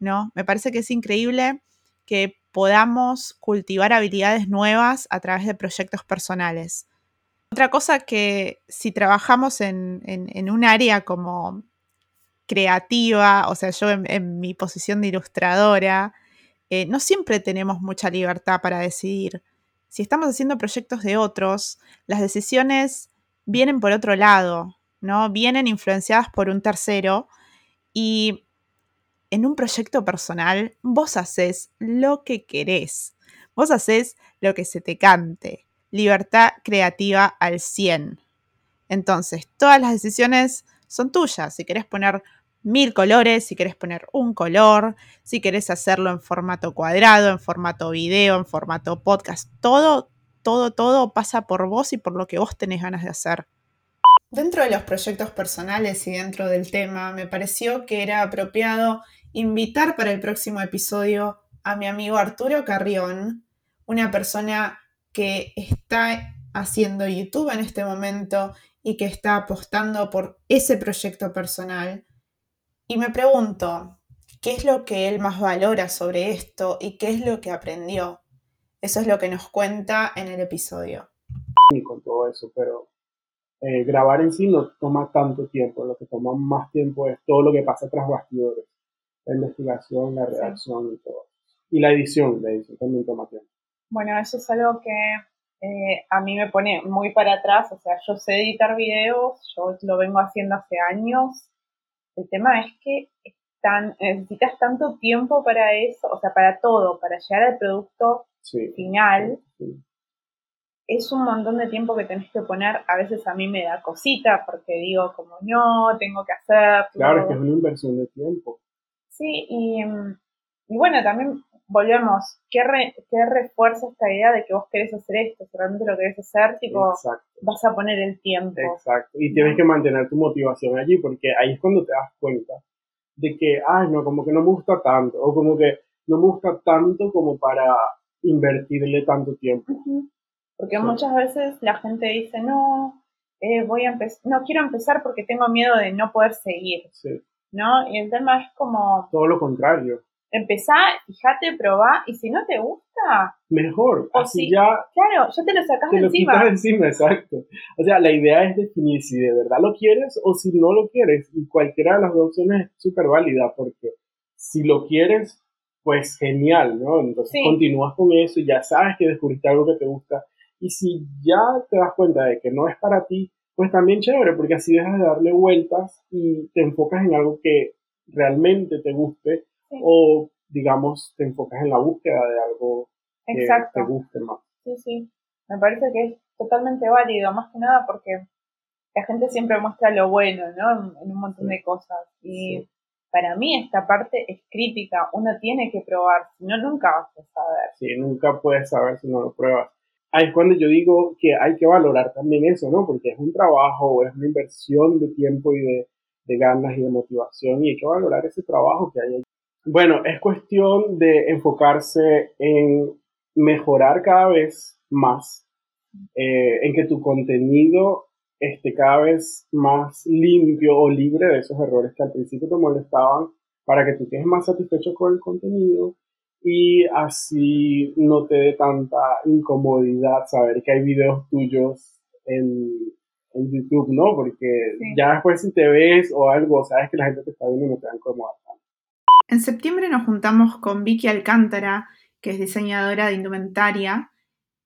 ¿no? Me parece que es increíble que podamos cultivar habilidades nuevas a través de proyectos personales. Otra cosa que si trabajamos en, un área como creativa, o sea, yo en, en mi posición de ilustradora, eh, no siempre tenemos mucha libertad para decidir. Si estamos haciendo proyectos de otros, las decisiones vienen por otro lado, ¿no? Vienen influenciadas por un tercero y en un proyecto personal vos haces lo que querés, vos haces lo que se te cante, libertad creativa al 100. Entonces, todas las decisiones son tuyas. Si querés poner mil colores, si querés poner un color, si querés hacerlo en formato cuadrado, en formato video, en formato podcast, todo, todo, todo pasa por vos y por lo que vos tenés ganas de hacer. Dentro de los proyectos personales y dentro del tema, me pareció que era apropiado invitar para el próximo episodio a mi amigo Arturo Carrión, una persona que está haciendo YouTube en este momento y que está apostando por ese proyecto personal. Y me pregunto, ¿qué es lo que él más valora sobre esto y qué es lo que aprendió? Eso es lo que nos cuenta en el episodio. Y con todo eso, pero eh, grabar en sí no toma tanto tiempo, lo que toma más tiempo es todo lo que pasa tras bastidores, la investigación, la redacción y todo. Y la edición, la edición también toma tiempo. Bueno, eso es algo que eh, a mí me pone muy para atrás, o sea, yo sé editar videos, yo lo vengo haciendo hace años. El tema es que necesitas tanto tiempo para eso, o sea, para todo, para llegar al producto final. Es un montón de tiempo que tenés que poner, a veces a mí me da cosita porque digo como no, tengo que hacer. Claro, es que es una inversión de tiempo. Sí, y, y bueno, también volvemos, ¿qué, ¿qué, refuerza esta idea de que vos querés hacer esto? Si realmente lo querés hacer, tipo, vas a poner el tiempo. Exacto. Y tienes que mantener tu motivación allí, porque ahí es cuando te das cuenta de que, ay, no, como que no me gusta tanto, o como que no me gusta tanto como para invertirle tanto tiempo. Porque muchas veces la gente dice, no, eh, voy a no quiero empezar porque tengo miedo de no poder seguir. Sí. ¿No? Y el tema es como... Todo lo contrario empezá, fíjate, probá, y si no te gusta, mejor. así ya. Claro, ya te lo sacas te lo Quitas encima, exacto. O sea, la idea es definir si de verdad lo quieres o si no lo quieres. Y cualquiera de las dos opciones es súper válida, porque si lo quieres, pues genial, ¿no? Entonces continúas con eso y ya sabes que descubriste algo que te gusta. Y si ya te das cuenta de que no es para ti, pues también chévere, porque así dejas de darle vueltas y te enfocas en algo que realmente te guste o digamos te enfocas en la búsqueda de algo que te guste más. Sí, sí, me parece que es totalmente válido, más que nada porque la gente siempre muestra lo bueno, ¿no? En, un montón de cosas. Y para mí esta parte es crítica, uno tiene que probar, si no, nunca vas a saber. Sí, nunca puedes saber si no lo pruebas. Ahí es cuando yo digo que hay que valorar también eso, ¿no? Porque es un trabajo, es una inversión de tiempo y de, de ganas y de motivación y hay que valorar ese trabajo que hay ahí. Bueno, es cuestión de enfocarse en mejorar cada vez más, eh, en que tu contenido esté cada vez más limpio o libre de esos errores que al principio te molestaban, para que tú estés más satisfecho con el contenido y así no te dé tanta incomodidad saber que hay videos tuyos en, YouTube, ¿no? Porque ya después si te ves o algo, sabes que la gente te está viendo y no te da incomodidad. En septiembre nos juntamos con Vicky Alcántara, que es diseñadora de indumentaria,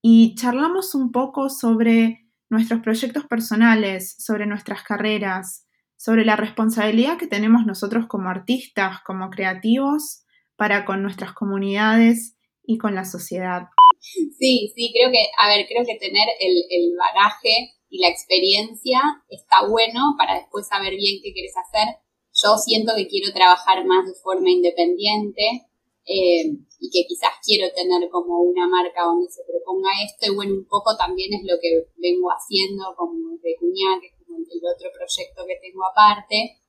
y charlamos un poco sobre nuestros proyectos personales, sobre nuestras carreras, sobre la responsabilidad que tenemos nosotros como artistas, como creativos, para con nuestras comunidades y con la sociedad. Sí, sí, creo que, a ver, creo que tener el, el bagaje y la experiencia está bueno para después saber bien qué quieres hacer yo siento que quiero trabajar más de forma independiente eh, y que quizás quiero tener como una marca donde se proponga esto y bueno, un poco también es lo que vengo haciendo como de Cuñá, que es como el otro proyecto que tengo aparte,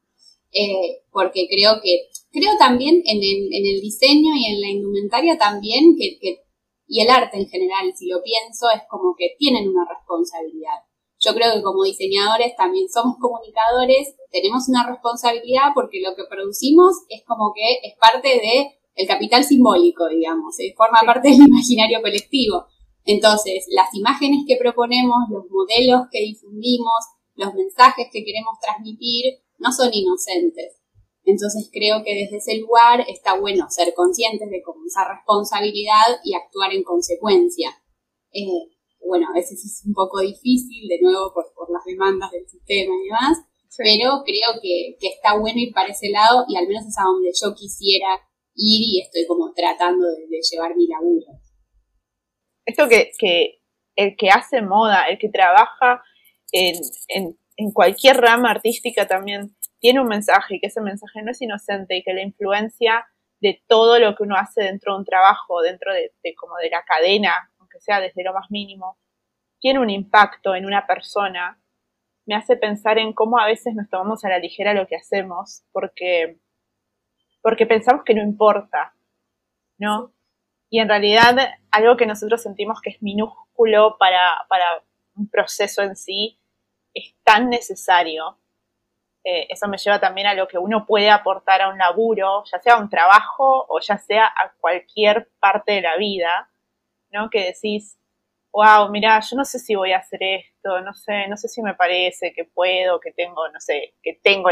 eh, porque creo que, creo también en el, en el diseño y en la indumentaria también que, que, y el arte en general, si lo pienso, es como que tienen una responsabilidad. Yo creo que como diseñadores también somos comunicadores, tenemos una responsabilidad porque lo que producimos es como que es parte de el capital simbólico, digamos, ¿eh? forma parte del imaginario colectivo. Entonces, las imágenes que proponemos, los modelos que difundimos, los mensajes que queremos transmitir, no son inocentes. Entonces creo que desde ese lugar está bueno ser conscientes de cómo esa responsabilidad y actuar en consecuencia. Eh, bueno, a veces es un poco difícil, de nuevo, por, las demandas del sistema y demás, pero creo que, está bueno ir para ese lado y al menos es a donde yo quisiera ir y estoy como tratando de, llevar mi laburo. Esto que, que, el que hace moda, el que trabaja en, en, en cualquier rama artística también tiene un mensaje y que ese mensaje no es inocente y que la influencia de todo lo que uno hace dentro de un trabajo, dentro de, como de la cadena, aunque sea desde lo más mínimo, tiene un impacto en una persona, me hace pensar en cómo a veces nos tomamos a la ligera lo que hacemos, porque, porque pensamos que no importa, ¿no? Y en realidad algo que nosotros sentimos que es minúsculo para, para un proceso en sí, es tan necesario. Eh, eso me lleva también a lo que uno puede aportar a un laburo, ya sea a un trabajo o ya sea a cualquier parte de la vida, ¿no? Que decís, wow, mira, yo no sé si voy a hacer esto, no sé, no sé si me parece que puedo, que tengo, no sé, que tengo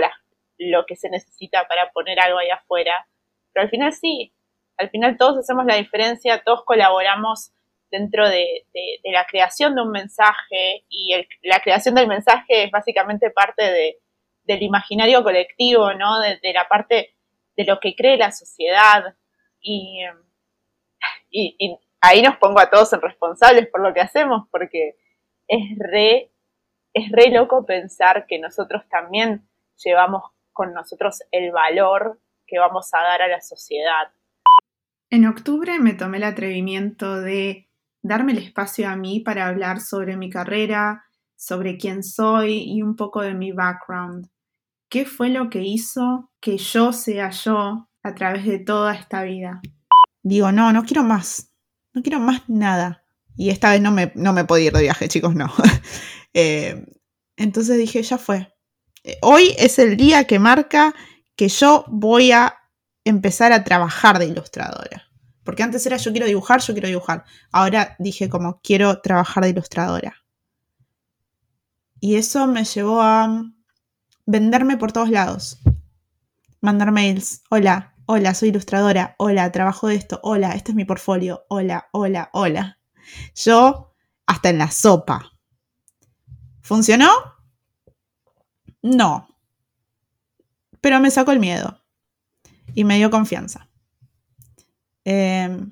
lo que se necesita para poner algo ahí afuera, pero al final sí, al final todos hacemos la diferencia, todos colaboramos dentro de, la creación de un mensaje y la creación del mensaje es básicamente parte de, del imaginario colectivo, ¿no? De, la parte de lo que cree la sociedad. Y, ahí nos pongo a todos en responsables por lo que hacemos, porque es re, es re loco pensar que nosotros también llevamos con nosotros el valor que vamos a dar a la sociedad. En octubre me tomé el atrevimiento de darme el espacio a mí para hablar sobre mi carrera, sobre quién soy y un poco de mi background. ¿Qué fue lo que hizo que yo sea yo a través de toda esta vida? Digo, no, no quiero más. No quiero más nada. Y esta vez no me, no me podía ir de viaje, chicos, no. Eh, entonces dije, ya fue. Eh, hoy es el día que marca que yo voy a empezar a trabajar de ilustradora. Porque antes era yo quiero dibujar, yo quiero dibujar. Ahora dije como quiero trabajar de ilustradora. Y eso me llevó a venderme por todos lados. Mandar mails. Hola, hola, soy ilustradora. Hola, trabajo de esto. Hola, este es mi portfolio. Hola, hola, hola. Yo hasta en la sopa. ¿Funcionó? No. Pero me sacó el miedo. Y me dio confianza. Em,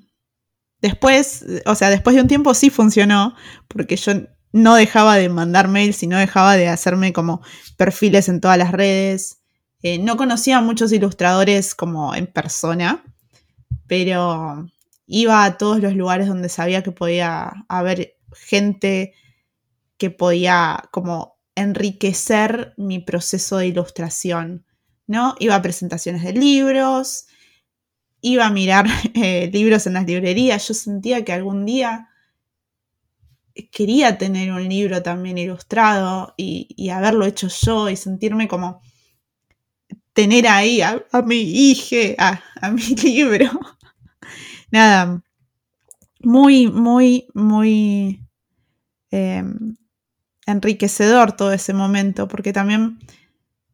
después, o sea, después de un tiempo sí funcionó, porque yo no dejaba de mandar mails y no dejaba de hacerme como perfiles en todas las redes. Eh, no conocía a muchos ilustradores como en persona, pero iba a todos los lugares donde sabía que podía haber gente que podía como enriquecer mi proceso de ilustración, ¿no? Iba a presentaciones de libros, iba a mirar eh, libros en las librerías, yo sentía que algún día quería tener un libro también ilustrado y, haberlo hecho yo y sentirme como tener ahí a, mi hija, a, mi libro. Nada, muy, muy, muy em, enriquecedor todo ese momento, porque también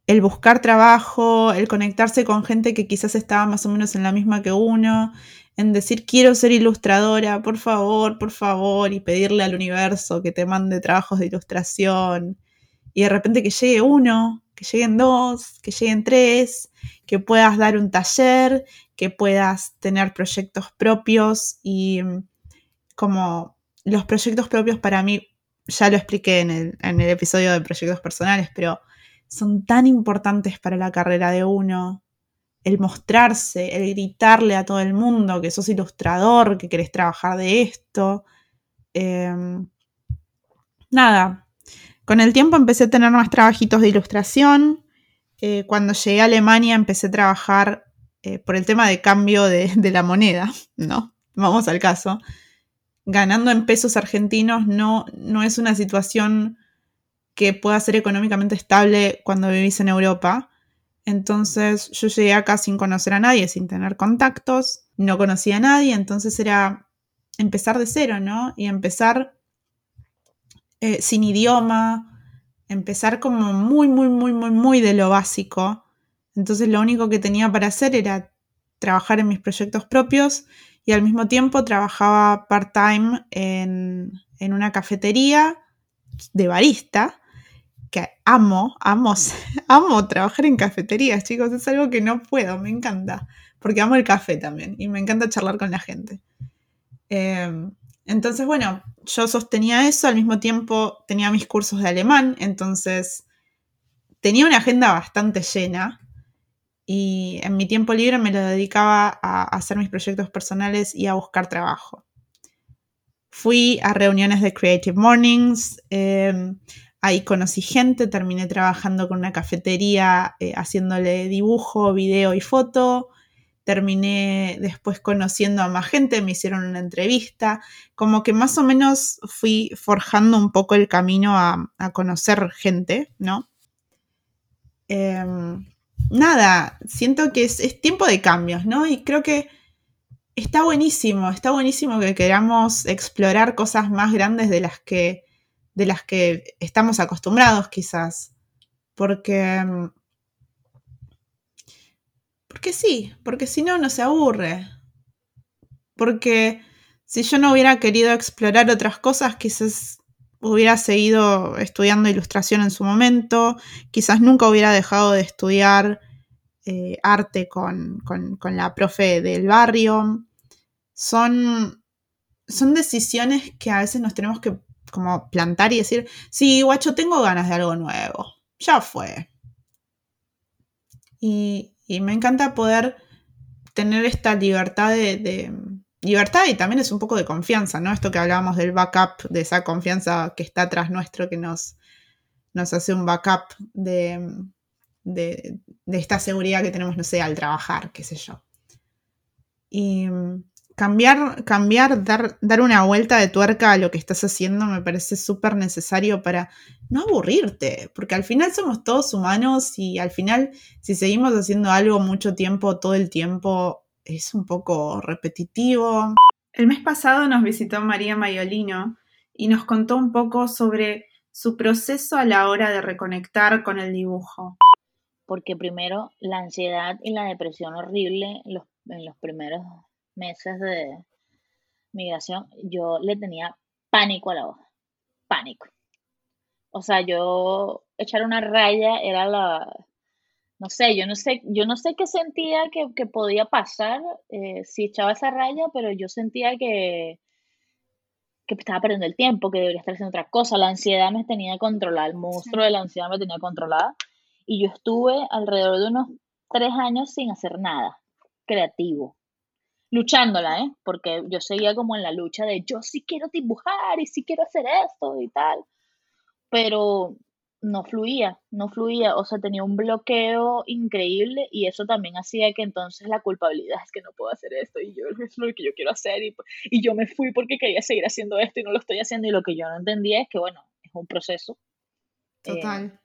el buscar trabajo, el conectarse con gente que quizás estaba más o menos en la misma que uno, en decir quiero ser ilustradora, por favor, por favor, y pedirle al universo que te mande trabajos de ilustración. Y de repente que llegue uno, que lleguen dos, que lleguen tres, que puedas dar un taller, que puedas tener proyectos propios y mm, como los proyectos propios para mí, ya lo expliqué en el, en el episodio de proyectos personales, pero son tan importantes para la carrera de uno, el mostrarse, el gritarle a todo el mundo que sos ilustrador, que querés trabajar de esto. Em, nada, con el tiempo empecé a tener más trabajitos de ilustración. Eh, cuando llegué a Alemania empecé a trabajar eh, por el tema de cambio de, de, la moneda, ¿no? Vamos al caso. Ganando en pesos argentinos no, no es una situación que pueda ser económicamente estable cuando vivís en Europa. Entonces yo llegué acá sin conocer a nadie, sin tener contactos, no conocía a nadie, entonces era empezar de cero, ¿no? Y empezar eh, sin idioma, empezar como muy, muy, muy, muy, muy de lo básico. Entonces lo único que tenía para hacer era trabajar en mis proyectos propios y al mismo tiempo trabajaba part-time en, en una cafetería de barista que amo, amo, amo trabajar en cafeterías, chicos, es algo que no puedo, me encanta, porque amo el café también y me encanta charlar con la gente. Em, entonces, bueno, yo sostenía eso, al mismo tiempo tenía mis cursos de alemán, entonces tenía una agenda bastante llena y en mi tiempo libre me lo dedicaba a hacer mis proyectos personales y a buscar trabajo. Fui a reuniones de Creative Mornings, em, ahí conocí gente, terminé trabajando con una cafetería eh, haciéndole dibujo, video y foto. Terminé después conociendo a más gente, me hicieron una entrevista, como que más o menos fui forjando un poco el camino a, conocer gente, ¿no? Em, nada, siento que es, es tiempo de cambios, ¿no? Y creo que está buenísimo, está buenísimo que queramos explorar cosas más grandes de las que, de las que estamos acostumbrados quizás. Porque... Porque sí, porque si no, no se aburre. Porque si yo no hubiera querido explorar otras cosas, quizás hubiera seguido estudiando ilustración en su momento, quizás nunca hubiera dejado de estudiar eh, arte con, con, la profe del barrio, son, son decisiones que a veces nos tenemos que como plantar y decir, sí, guacho, tengo ganas de algo nuevo, ya fue. Y, me encanta poder tener esta libertad de, libertad y también es un poco de confianza, ¿no? Esto que hablábamos del backup, de esa confianza que está atrás nuestro, que nos, nos hace un backup de, de, esta seguridad que tenemos, no sé, al trabajar, qué sé yo. Y, cambiar, cambiar dar, dar una vuelta de tuerca a lo que estás haciendo me parece súper necesario para no aburrirte, porque al final somos todos humanos y al final si seguimos haciendo algo mucho tiempo, todo el tiempo, es un poco repetitivo. El mes pasado nos visitó María Mayolino y nos contó un poco sobre su proceso a la hora de reconectar con el dibujo. Porque primero la ansiedad y la depresión horrible en los primeros meses de migración, yo le tenía pánico a la hoja, pánico. O sea, yo echar una raya era la, no sé, yo no sé, yo no sé qué sentía que, podía pasar eh, si echaba esa raya, pero yo sentía que, que estaba perdiendo el tiempo, que debería estar haciendo otra cosa. La ansiedad me tenía controlada, el monstruo de la ansiedad me tenía controlada. Y yo estuve alrededor de unos tres años sin hacer nada creativo luchándola, ¿eh? Porque yo seguía como en la lucha de yo sí quiero dibujar y sí quiero hacer esto y tal. Pero no fluía, no fluía, o sea, tenía un bloqueo increíble y eso también hacía que entonces la culpabilidad es que no puedo hacer esto y yo es lo que yo quiero hacer y, y yo me fui porque quería seguir haciendo esto y no lo estoy haciendo y lo que yo no entendía es que, bueno, es un proceso. Eh, Total.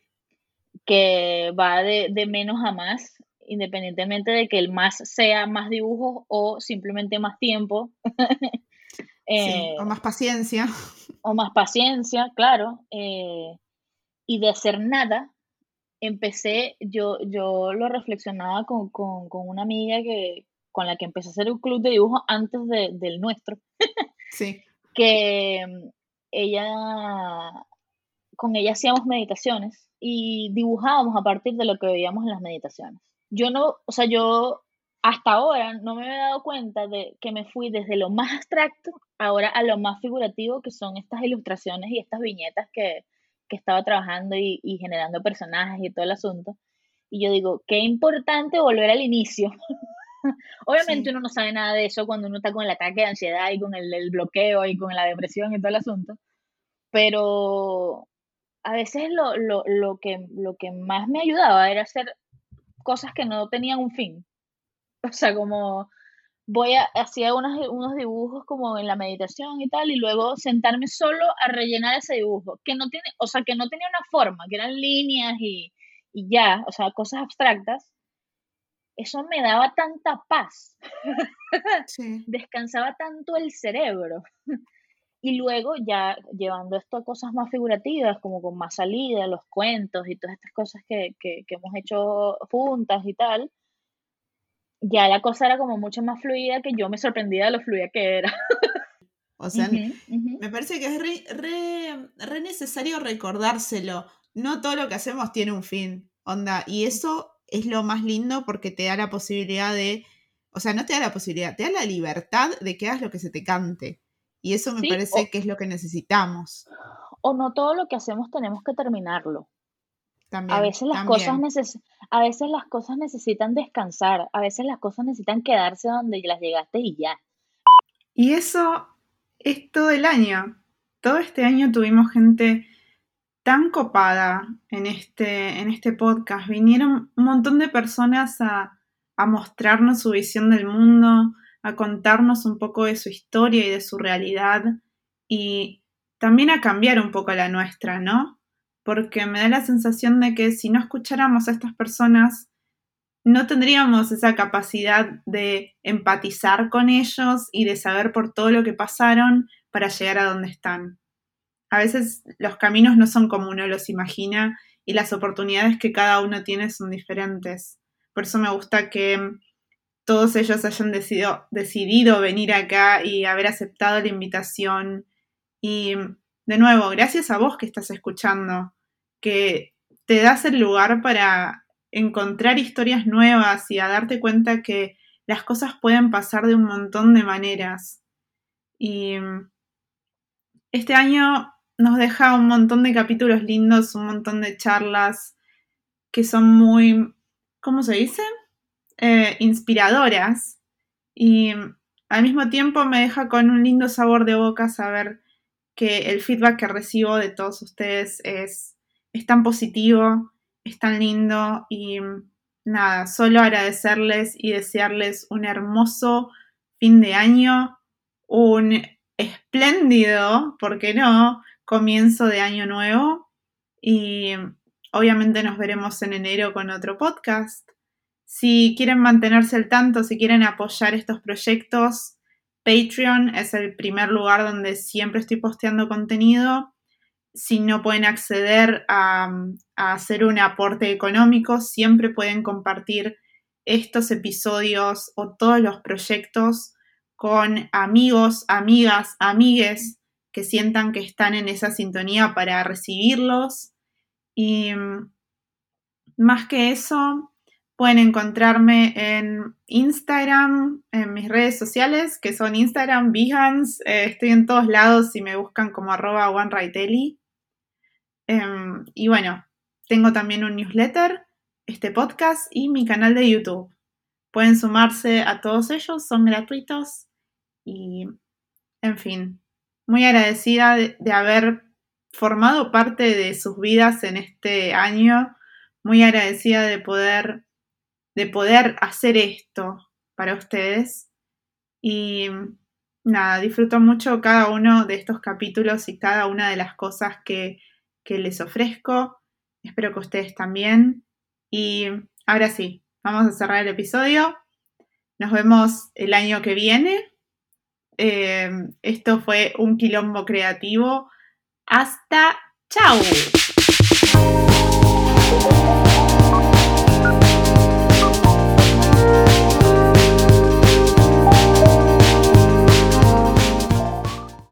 que va de, de menos a más independientemente de que el más sea más dibujos o simplemente más tiempo. Eh, o más paciencia. O más paciencia, claro. Eh, y de hacer nada, empecé, yo, yo lo reflexionaba con, una amiga que, con la que empecé a hacer un club de dibujo antes del nuestro. sí. Que mm, ella, con ella hacíamos meditaciones y dibujábamos a partir de lo que veíamos en las meditaciones yo no, o sea, yo hasta ahora no me había dado cuenta de que me fui desde lo más abstracto ahora a lo más figurativo, que son estas ilustraciones y estas viñetas que, estaba trabajando y, generando personajes y todo el asunto. Y yo digo, qué importante volver al inicio. Obviamente uno no sabe nada de eso cuando uno está con el ataque de ansiedad y con el, el, bloqueo y con la depresión y todo el asunto. Pero a veces lo, lo, lo, que, lo que más me ayudaba era hacer cosas que no tenían un fin. O sea, como voy a hacía unos, unos dibujos como en la meditación y tal, y luego sentarme solo a rellenar ese dibujo, que no tiene, o sea, que no tenía una forma, que eran líneas y, y ya, o sea, cosas abstractas. Eso me daba tanta paz. Descansaba tanto el cerebro. Y luego ya llevando esto a cosas más figurativas, como con más salida, los cuentos y todas estas cosas que, hemos hecho juntas y tal, ya la cosa era como mucho más fluida que yo me sorprendía de lo fluida que era. O sea, me parece que es re, necesario recordárselo. No todo lo que hacemos tiene un fin, onda. Y eso es lo más lindo porque te da la posibilidad de, o sea, no te da la posibilidad, te da la libertad de que hagas lo que se te cante. Y eso me parece que es lo que necesitamos. O no todo lo que hacemos tenemos que terminarlo. También, A veces las también. cosas neces- a veces las cosas necesitan descansar, a veces las cosas necesitan quedarse donde las llegaste y ya. Y eso es todo el año. Todo este año tuvimos gente tan copada en este, en este podcast. Vinieron un montón de personas a, a mostrarnos su visión del mundo, a contarnos un poco de su historia y de su realidad y también a cambiar un poco la nuestra, ¿no? Porque me da la sensación de que si no escucháramos a estas personas, no tendríamos esa capacidad de empatizar con ellos y de saber por todo lo que pasaron para llegar a donde están. A veces los caminos no son como uno los imagina y las oportunidades que cada uno tiene son diferentes. Por eso me gusta que todos ellos hayan decidido, venir acá y haber aceptado la invitación. Y de nuevo, gracias a vos que estás escuchando, que te das el lugar para encontrar historias nuevas y a darte cuenta que las cosas pueden pasar de un montón de maneras. Y este año nos deja un montón de capítulos lindos, un montón de charlas que son muy, ¿cómo se dice? Eh, inspiradoras. Y al mismo tiempo me deja con un lindo sabor de boca saber que el feedback que recibo de todos ustedes es, es tan positivo, es tan lindo y nada, solo agradecerles y desearles un hermoso fin de año, un espléndido, ¿por qué no?, comienzo de año nuevo y obviamente nos veremos en enero con otro podcast. Si quieren mantenerse al tanto, si quieren apoyar estos proyectos, Patreon es el primer lugar donde siempre estoy posteando contenido. Si no pueden acceder a, a hacer un aporte económico, siempre pueden compartir estos episodios o todos los proyectos con amigos, amigas, amigues que sientan que están en esa sintonía para recibirlos. Y más que eso, pueden encontrarme en Instagram, en mis redes sociales, que son Instagram, Behance, eh, estoy en todos lados si me buscan como arroba OneRightEli. Eh, y bueno, tengo también un newsletter, este podcast y mi canal de YouTube. Pueden sumarse a todos ellos, son gratuitos y, en fin, muy agradecida de, de haber formado parte de sus vidas en este año, muy agradecida de poder de poder hacer esto para ustedes. Y nada, disfruto mucho cada uno de estos capítulos y cada una de las cosas que, que les ofrezco. Espero que ustedes también. Y ahora sí, vamos a cerrar el episodio. Nos vemos el año que viene. Eh, esto fue un quilombo creativo. Hasta chao.